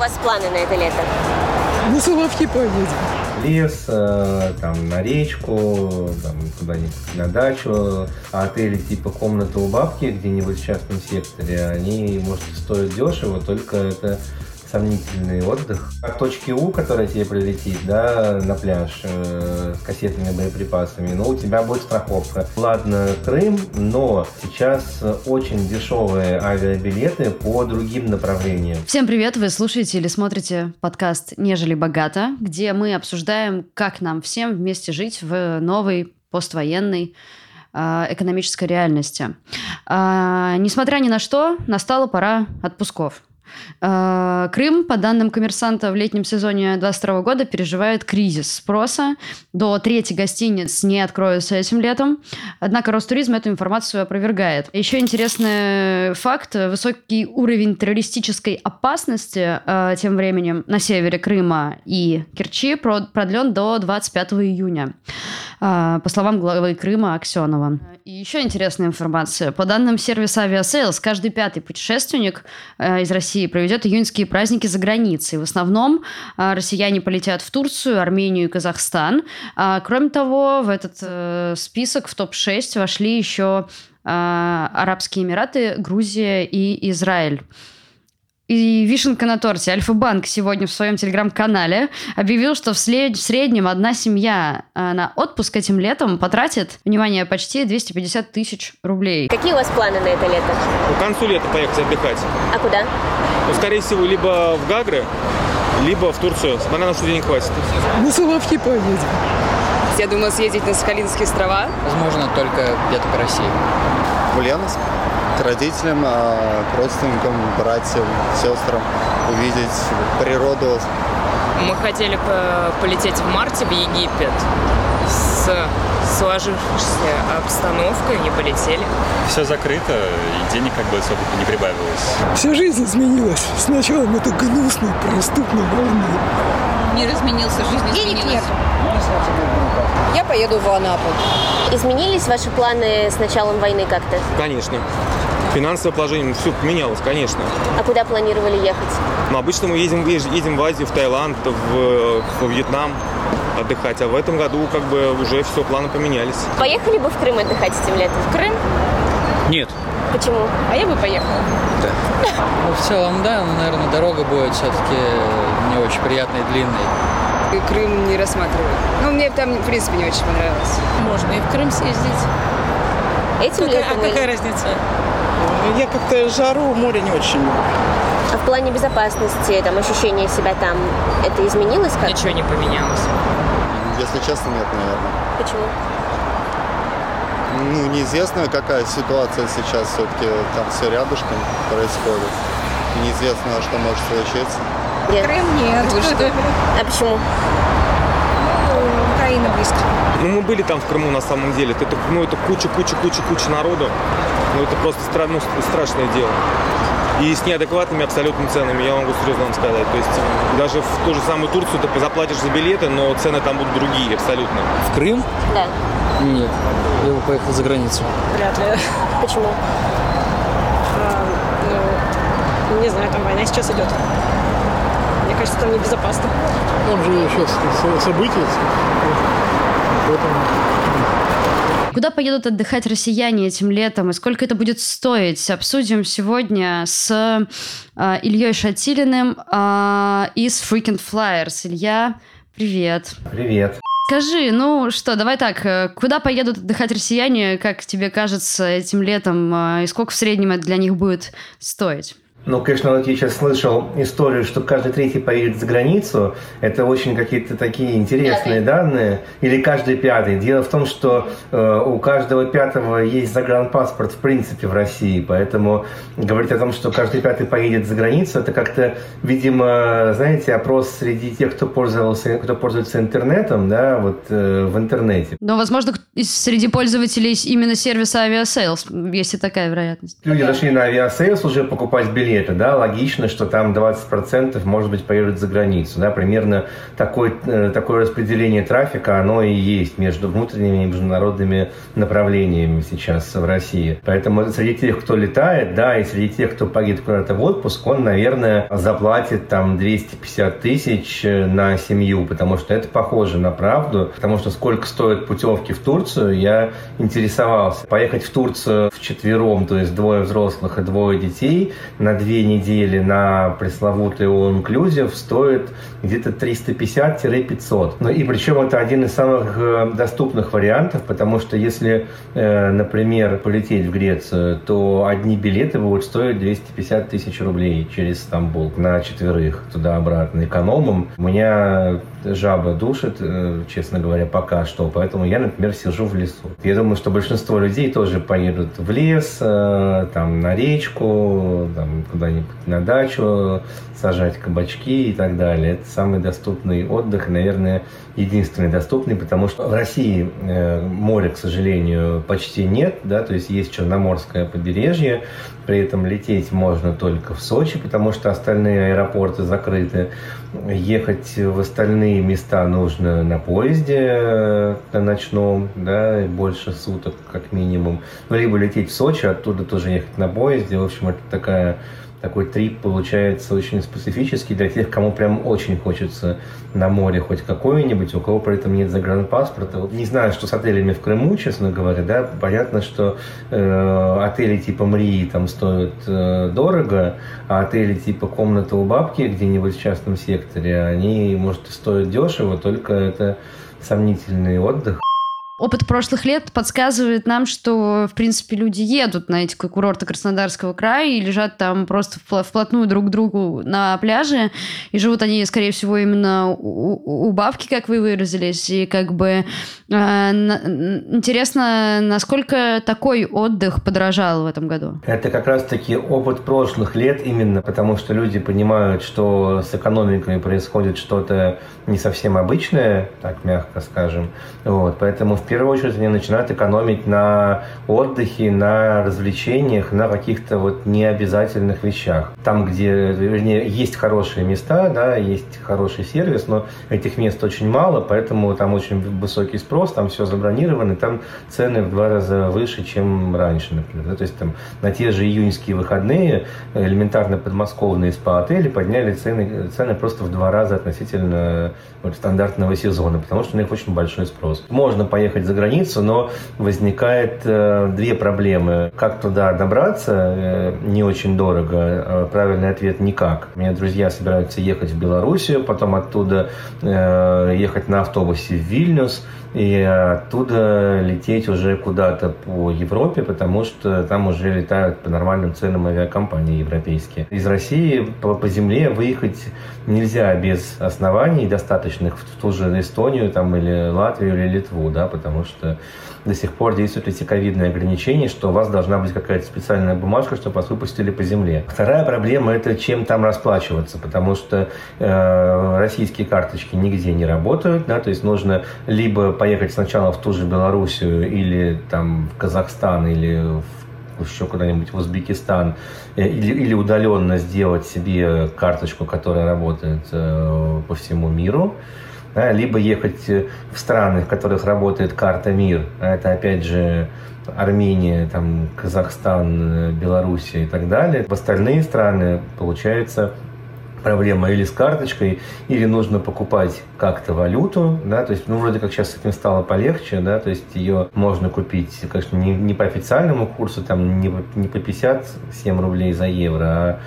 вас планы на это лето? На Соловки поедем. лес, э, там, на речку, там, куда-нибудь на дачу. А отели типа комната у бабки где-нибудь в частном секторе, они, может, стоят дешево, только это сомнительный отдых. От точки У, которая тебе прилетит, да, на пляж э, с кассетными боеприпасами, ну, у тебя будет страховка. Ладно, Крым, но сейчас очень дешевые авиабилеты по другим направлениям. Всем привет! Вы слушаете или смотрите подкаст «Нежели богато», где мы обсуждаем, как нам всем вместе жить в новой поствоенной э, экономической реальности. А, несмотря ни на что, настала пора отпусков. А, Крым, по данным коммерсанта, в летнем сезоне 2022 года переживает кризис спроса. До трети гостиниц не откроются этим летом. Однако Ростуризм эту информацию опровергает. Еще интересный факт. Высокий уровень террористической опасности э, тем временем на севере Крыма и Керчи продлен до 25 июня. Э, по словам главы Крыма Аксенова. И еще интересная информация. По данным сервиса Aviasales, каждый пятый путешественник э, из России проведет июньские праздники за границей. В основном э, россияне полетят в Турцию, Армению и Казахстан. А, кроме того, в этот э, список, в топ-6 вошли еще Арабские Эмираты, Грузия и Израиль. И вишенка на торте. Альфа-банк сегодня в своем телеграм-канале объявил, что в, след... в среднем одна семья э, на отпуск этим летом потратит, внимание, почти 250 тысяч рублей. Какие у вас планы на это лето? К концу лета поехать отдыхать. А куда? Ну, скорее всего, либо в Гагры, либо в Турцию. Смотря на что денег хватит. На Соловки поедем. Я думала съездить на Сахалинские острова. Возможно, только где-то по России. В Ульяновск к родителям, а, к родственникам, братьям, сестрам, увидеть природу. Мы хотели полететь в марте в Египет с сложившейся обстановкой, не полетели. Все закрыто, и денег как бы особо не прибавилось. Вся жизнь изменилась с началом этой гнусной преступной войны. Мир изменился, жизнь изменилась. Денег нет. Я поеду в Анапу. Изменились ваши планы с началом войны как-то? Конечно. Финансовое положение, все поменялось, конечно. А куда планировали ехать? Ну, обычно мы едем, едем в Азию, в Таиланд, в, в Вьетнам отдыхать, а в этом году как бы уже все, планы поменялись. Поехали бы в Крым отдыхать этим летом? В Крым? Нет. Почему? А я бы поехала. Да. Ну, в целом, да, но, наверное, дорога будет все-таки не очень приятной и длинной. И Крым не рассматриваю. Ну, мне там, в принципе, не очень понравилось. Можно и в Крым съездить. Этим какая, летом? А какая или? разница? Я как-то жару, море не очень люблю. А в плане безопасности, там, ощущения себя там, это изменилось как? Ничего не поменялось. Если честно, нет, наверное. Почему? Ну, неизвестно, какая ситуация сейчас. Все-таки там все рядышком происходит. Неизвестно, что может случиться. Нет. Крым нет. Вы что? А почему? Украина близко. Ну, мы были там в Крыму на самом деле. Это, ну, это куча-куча-куча-куча народу. Ну, это просто стра- ну, страшное дело. И с неадекватными абсолютно ценами, я могу серьезно вам сказать. То есть даже в ту же самую Турцию ты заплатишь за билеты, но цены там будут другие абсолютно. В Крым? Да. Нет. Я бы поехал за границу. Вряд ли. Почему? А, ну, не знаю, там война сейчас идет. Мне кажется, там небезопасно. Там же сейчас события. Поэтому Куда поедут отдыхать россияне этим летом и сколько это будет стоить? Обсудим сегодня с э, Ильей Шатилиным э, из Freaking Flyers. Илья, привет. Привет. Скажи, ну что, давай так, э, куда поедут отдыхать россияне, как тебе кажется, этим летом, э, и сколько в среднем это для них будет стоить? Ну, конечно, вот я сейчас слышал историю, что каждый третий поедет за границу. Это очень какие-то такие интересные пятый. данные. Или каждый пятый. Дело в том, что э, у каждого пятого есть загранпаспорт в принципе в России. Поэтому говорить о том, что каждый пятый поедет за границу, это как-то, видимо, знаете, опрос среди тех, кто пользовался, кто пользуется интернетом, да, вот э, в интернете. Но, возможно, среди пользователей именно сервиса Aviasales есть и такая вероятность. Люди зашли на Aviasales уже покупать билеты билеты, да, логично, что там 20% может быть поедут за границу, да, примерно такое, э, такое распределение трафика, оно и есть между внутренними и международными направлениями сейчас в России. Поэтому среди тех, кто летает, да, и среди тех, кто поедет куда-то в отпуск, он, наверное, заплатит там 250 тысяч э, на семью, потому что это похоже на правду, потому что сколько стоят путевки в Турцию, я интересовался. Поехать в Турцию в четвером, то есть двое взрослых и двое детей, на две недели на пресловутый all inclusive стоит где-то 350-500. Ну и причем это один из самых э, доступных вариантов, потому что если, э, например, полететь в Грецию, то одни билеты будут стоить 250 тысяч рублей через Стамбул на четверых туда-обратно экономом. У меня жаба душит, э, честно говоря, пока что, поэтому я, например, сижу в лесу. Я думаю, что большинство людей тоже поедут в лес, там, на речку, там, куда-нибудь на дачу, сажать кабачки и так далее. Это самый доступный отдых, наверное, единственный доступный, потому что в России э, моря, к сожалению, почти нет, да, то есть есть Черноморское побережье, при этом лететь можно только в Сочи, потому что остальные аэропорты закрыты. Ехать в остальные места нужно на поезде э, на ночном, да, больше суток как минимум. Ну, либо лететь в Сочи, оттуда тоже ехать на поезде. В общем, это такая такой трип получается очень специфический для тех, кому прям очень хочется на море хоть какое-нибудь, у кого при этом нет загранпаспорта. Не знаю, что с отелями в Крыму, честно говоря, да, понятно, что э, отели типа Мрии там стоят э, дорого, а отели типа комната у бабки где-нибудь в частном секторе, они, может, и стоят дешево, только это сомнительный отдых опыт прошлых лет подсказывает нам, что, в принципе, люди едут на эти курорты Краснодарского края и лежат там просто вплотную друг к другу на пляже, и живут они, скорее всего, именно у, у бабки, как вы выразились, и как бы э, интересно, насколько такой отдых подорожал в этом году? Это как раз-таки опыт прошлых лет именно, потому что люди понимают, что с экономикой происходит что-то не совсем обычное, так мягко скажем, вот, поэтому в первую очередь они начинают экономить на отдыхе, на развлечениях, на каких-то вот необязательных вещах. Там, где, вернее, есть хорошие места, да, есть хороший сервис, но этих мест очень мало, поэтому там очень высокий спрос, там все забронировано, там цены в два раза выше, чем раньше, например. Да? То есть там на те же июньские выходные элементарно подмосковные спа-отели подняли цены, цены просто в два раза относительно вот, стандартного сезона, потому что у них очень большой спрос. Можно поехать поехать за границу, но возникает э, две проблемы. Как туда добраться, э, не очень дорого. Э, правильный ответ – никак. У меня друзья собираются ехать в Белоруссию, потом оттуда э, ехать на автобусе в Вильнюс, и оттуда лететь уже куда-то по Европе, потому что там уже летают по нормальным ценам авиакомпании европейские. Из России по, по земле выехать нельзя без оснований достаточных в ту же Эстонию там, или Латвию или Литву, да, потому что до сих пор действуют эти ковидные ограничения, что у вас должна быть какая-то специальная бумажка, чтобы вас выпустили по земле. Вторая проблема – это чем там расплачиваться, потому что э, российские карточки нигде не работают, да, то есть нужно либо поехать сначала в ту же Белоруссию или там в Казахстан или в еще куда-нибудь в Узбекистан э, или, или удаленно сделать себе карточку, которая работает э, по всему миру да, либо ехать э, в страны, в которых работает карта МИР, а это опять же Армения, там, Казахстан, э, Белоруссия и так далее. В остальные страны получается проблема или с карточкой, или нужно покупать как-то валюту, да, то есть, ну, вроде как сейчас с этим стало полегче, да, то есть ее можно купить, конечно, не, не по официальному курсу, там, не, не по 57 рублей за евро, а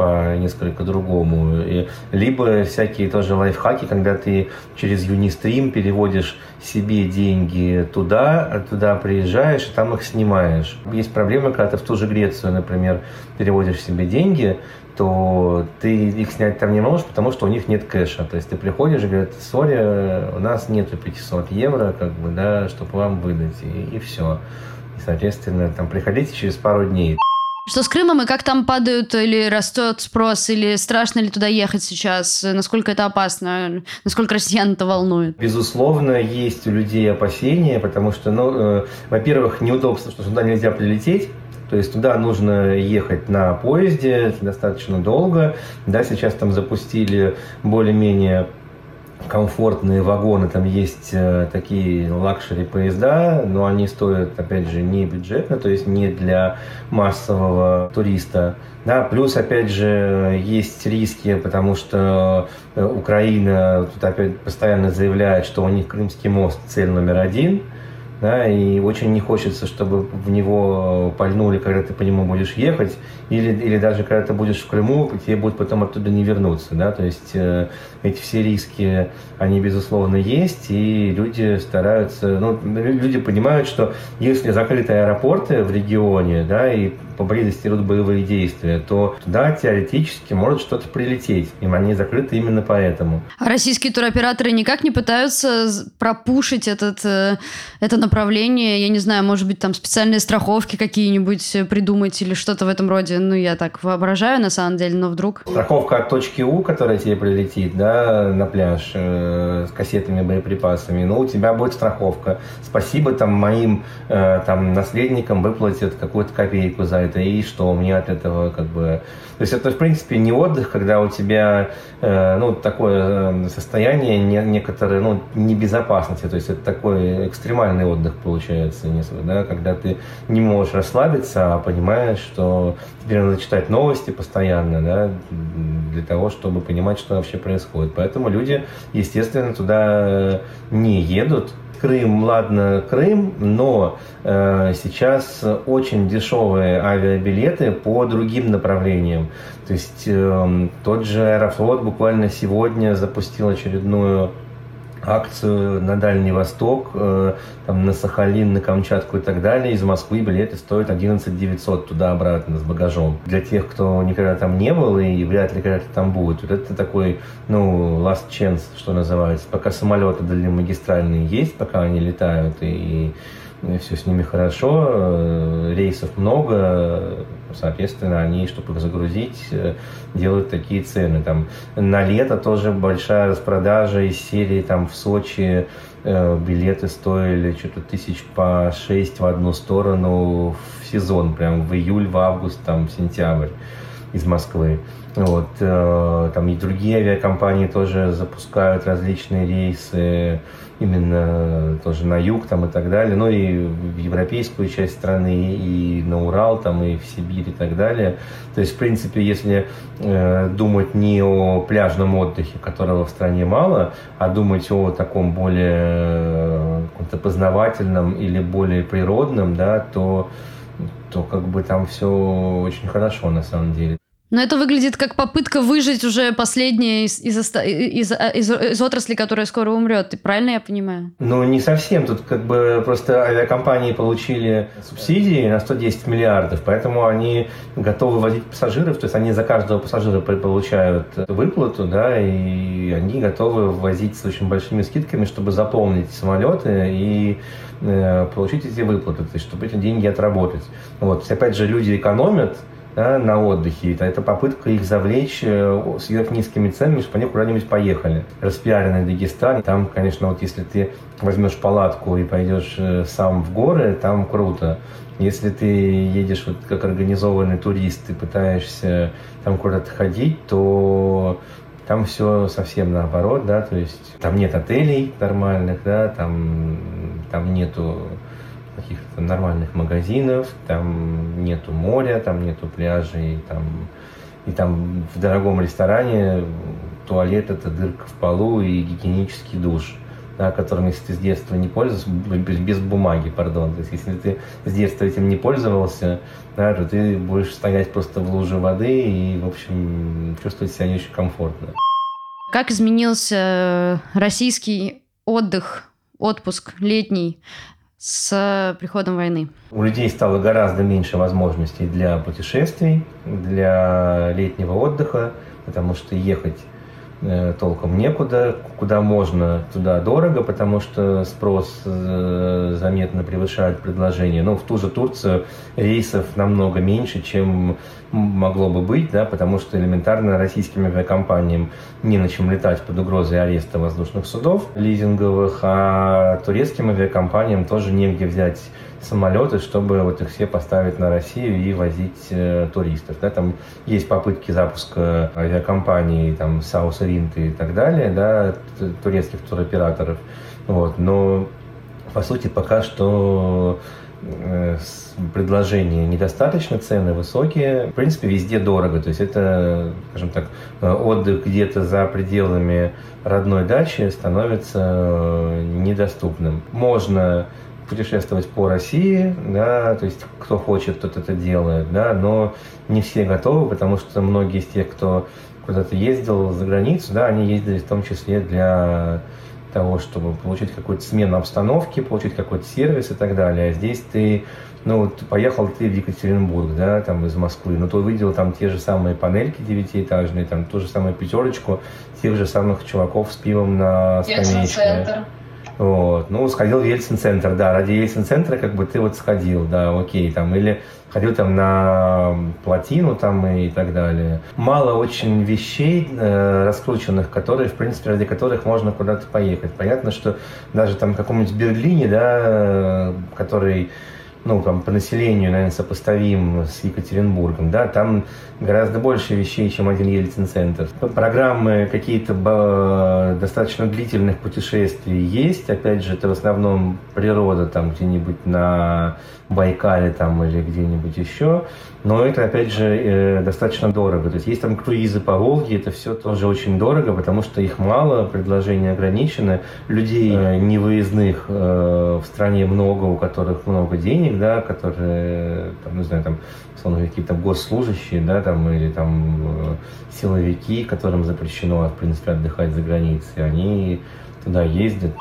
по несколько другому. И, либо всякие тоже лайфхаки, когда ты через Unistream переводишь себе деньги туда, туда приезжаешь и там их снимаешь. Есть проблема, когда ты в ту же Грецию, например, переводишь себе деньги, то ты их снять там не можешь, потому что у них нет кэша. То есть ты приходишь и говорят, сори, у нас нету 500 евро, как бы, да, чтобы вам выдать, и, и все. И, соответственно, там приходите через пару дней. Что с Крымом и как там падают или растет спрос, или страшно ли туда ехать сейчас? Насколько это опасно? Насколько россиян это волнует? Безусловно, есть у людей опасения, потому что, ну, э, во-первых, неудобство, что сюда нельзя прилететь, То есть туда нужно ехать на поезде достаточно долго. Да, сейчас там запустили более-менее комфортные вагоны, там есть э, такие luxury поезда, но они стоят, опять же, не бюджетно, то есть не для массового туриста. Да, плюс, опять же, есть риски, потому что э, Украина тут опять постоянно заявляет, что у них Крымский мост цель номер один – да, и очень не хочется, чтобы в него пальнули, когда ты по нему будешь ехать, или, или даже когда ты будешь в Крыму, тебе будет потом оттуда не вернуться, да, то есть э, эти все риски, они, безусловно, есть, и люди стараются, ну, люди понимают, что если закрыты аэропорты в регионе, да, и поблизости идут боевые действия, то туда теоретически может что-то прилететь. И они закрыты именно поэтому. А российские туроператоры никак не пытаются пропушить этот, э, это направление? Я не знаю, может быть, там специальные страховки какие-нибудь придумать или что-то в этом роде? Ну, я так воображаю, на самом деле, но вдруг... Страховка от точки У, которая тебе прилетит, да, на пляж э, с кассетами, боеприпасами, ну, у тебя будет страховка. Спасибо там моим э, там наследникам выплатят какую-то копейку за это это, и что мне от этого как бы... То есть это, в принципе, не отдых, когда у тебя, э, ну, такое э, состояние не, некоторое, ну, небезопасности, то есть это такой экстремальный отдых получается, да, когда ты не можешь расслабиться, а понимаешь, что тебе надо читать новости постоянно, да, для того, чтобы понимать, что вообще происходит. Поэтому люди, естественно, туда не едут, Крым, ладно, Крым, но э, сейчас очень дешевые авиабилеты по другим направлениям. То есть э, тот же Аэрофлот буквально сегодня запустил очередную акцию на Дальний Восток, э, там, на Сахалин, на Камчатку и так далее. Из Москвы билеты стоят 11 900 туда-обратно с багажом. Для тех, кто никогда там не был и вряд ли когда-то там будет, вот это такой, ну, last chance, что называется. Пока самолеты дальнемагистральные есть, пока они летают и все с ними хорошо, э, рейсов много, соответственно, они, чтобы их загрузить, э, делают такие цены. Там, на лето тоже большая распродажа из серии там, в Сочи э, билеты стоили что-то тысяч по шесть в одну сторону в сезон, прям в июль, в август, там, в сентябрь из Москвы. Вот, э, там и другие авиакомпании тоже запускают различные рейсы именно тоже на юг там и так далее, ну и в европейскую часть страны, и на Урал там, и в Сибирь и так далее. То есть, в принципе, если э, думать не о пляжном отдыхе, которого в стране мало, а думать о таком более э, каком-то познавательном или более природном, да, то то как бы там все очень хорошо на самом деле. Но это выглядит как попытка выжить уже последнее из, из, из, из, из отрасли, которая скоро умрет. Правильно я понимаю? Ну, не совсем. Тут как бы просто авиакомпании получили субсидии на 110 миллиардов, поэтому они готовы возить пассажиров, то есть они за каждого пассажира получают выплату, да, и они готовы возить с очень большими скидками, чтобы заполнить самолеты и э, получить эти выплаты, то есть чтобы эти деньги отработать. Вот. Опять же, люди экономят, да, на отдыхе. Это, попытка их завлечь э, с низкими ценами, чтобы они куда-нибудь поехали. Распиаренный Дагестан, там, конечно, вот если ты возьмешь палатку и пойдешь э, сам в горы, там круто. Если ты едешь вот как организованный турист и пытаешься там куда-то ходить, то там все совсем наоборот, да, то есть там нет отелей нормальных, да, там, там нету каких-то нормальных магазинов, там нету моря, там нету пляжей, там, и там в дорогом ресторане туалет это дырка в полу и гигиенический душ, да, которым, если ты с детства не пользовался, без бумаги, пардон, то есть если ты с детства этим не пользовался, да, то ты будешь стоять просто в луже воды и, в общем, чувствовать себя не очень комфортно. Как изменился российский отдых, отпуск летний с приходом войны? У людей стало гораздо меньше возможностей для путешествий, для летнего отдыха, потому что ехать толком некуда. Куда можно, туда дорого, потому что спрос э, заметно превышает предложение. Но в ту же Турцию рейсов намного меньше, чем могло бы быть, да, потому что элементарно российским авиакомпаниям не на чем летать под угрозой ареста воздушных судов лизинговых, а турецким авиакомпаниям тоже негде взять самолеты, чтобы вот их все поставить на Россию и возить э, туристов. Да, там есть попытки запуска авиакомпаний, там, South Rint и так далее, да, турецких туроператоров. Вот, но, по сути, пока что э, предложения недостаточно, цены высокие. В принципе, везде дорого. То есть это, скажем так, отдых где-то за пределами родной дачи становится э, недоступным. Можно путешествовать по России, да, то есть кто хочет, тот это делает, да, но не все готовы, потому что многие из тех, кто куда-то ездил за границу, да, они ездили в том числе для того, чтобы получить какую-то смену обстановки, получить какой-то сервис и так далее. А здесь ты, ну, вот поехал ты в Екатеринбург, да, там из Москвы, но ты увидел там те же самые панельки девятиэтажные, там ту же самую пятерочку, тех же самых чуваков с пивом на скамеечке. Вот. Ну, сходил в Ельцин-центр, да, ради Ельцин-центра как бы ты вот сходил, да, окей, там, или ходил там на плотину там и так далее. Мало очень вещей э, раскрученных, которые, в принципе, ради которых можно куда-то поехать. Понятно, что даже там в каком-нибудь Берлине, да, который ну, там, по населению, наверное, сопоставим с Екатеринбургом, да, там гораздо больше вещей, чем один Ельцин-центр. Программы какие-то достаточно длительных путешествий есть, опять же, это в основном природа, там, где-нибудь на Байкале, там, или где-нибудь еще, но это, опять же, э, достаточно дорого. То есть есть там круизы по Волге, это все тоже очень дорого, потому что их мало, предложения ограничены, людей э, невыездных э, в стране много, у которых много денег, да, которые, там, не знаю, там, условно, какие-то госслужащие, да, там, или там силовики, которым запрещено, в принципе, отдыхать за границей, они туда ездят,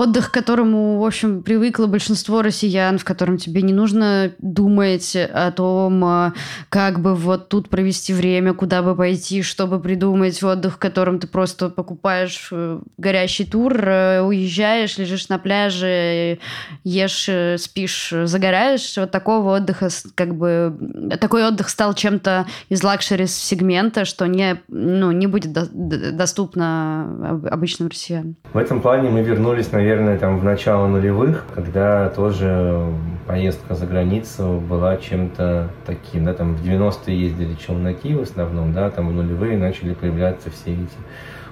Отдых, к которому, в общем, привыкло большинство россиян, в котором тебе не нужно думать о том, а, как бы вот тут провести время, куда бы пойти, чтобы придумать отдых, в котором ты просто покупаешь э, горящий тур, э, уезжаешь, лежишь на пляже, ешь, э, спишь, загораешь. Вот такого отдыха, как бы, такой отдых стал чем-то из luxury -сегмента, что не, ну, не будет до, доступно обычным россиянам. В этом плане мы вернулись, наверное, наверное, там в начало нулевых, когда тоже поездка за границу была чем-то таким, да, там в 90-е ездили челноки в основном, да, там в нулевые начали появляться все эти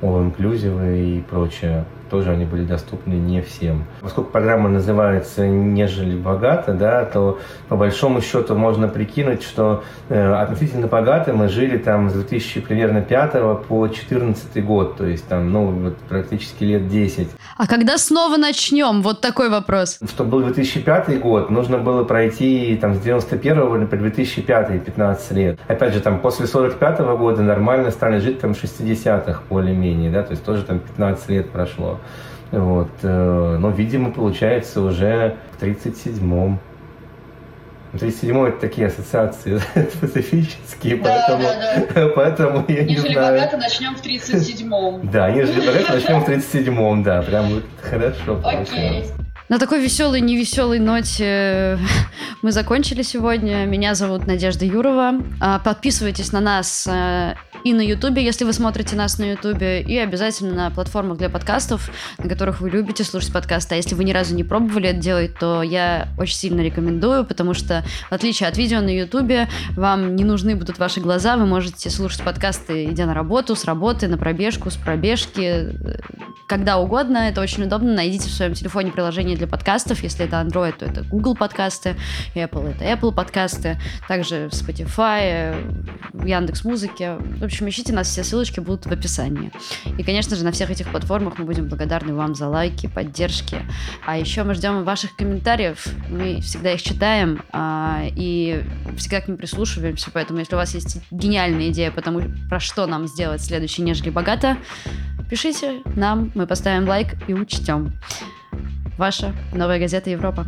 all-inclusive и прочее тоже они были доступны не всем. Поскольку программа называется «Нежели богато», да, то по большому счету можно прикинуть, что э, относительно богато мы жили там с 2000 примерно 5 по 14 год, то есть там, ну, вот практически лет 10. А когда снова начнем? Вот такой вопрос. Чтобы был 2005 год, нужно было пройти там с 91 по 2005 15 лет. Опять же, там после 45 года нормально стали жить там 60-х более-менее, да, то есть тоже там 15 лет прошло. Вот. Э, но, видимо, получается уже в 37-м. 37 это такие ассоциации специфические, да, поэтому, да, да. поэтому я нежели не знаю. богато начнем в 37-м. Да, нежели богато начнем в 37-м, да, прям хорошо. Окей. На такой веселой, невеселой ноте мы закончили сегодня. Меня зовут Надежда Юрова. А, подписывайтесь на нас э, и на Ютубе, если вы смотрите нас на Ютубе, и обязательно на платформах для подкастов, на которых вы любите слушать подкасты. А если вы ни разу не пробовали это делать, то я очень сильно рекомендую, потому что, в отличие от видео на Ютубе, вам не нужны будут ваши глаза, вы можете слушать подкасты, идя на работу, с работы, на пробежку, с пробежки, э, когда угодно. Это очень удобно. Найдите в своем телефоне приложение для подкастов. Если это Android, то это Google подкасты, Apple это Apple подкасты, также в Spotify, в Яндекс Музыке. В общем, ищите нас, все ссылочки будут в описании. И, конечно же, на всех этих платформах мы будем благодарны вам за лайки, поддержки. А еще мы ждем ваших комментариев. Мы всегда их читаем а, и всегда к ним прислушиваемся. Поэтому, если у вас есть гениальная идея по тому, про что нам сделать следующий «Нежели богато», пишите нам, мы поставим лайк и учтем. Ваша новая газета «Европа».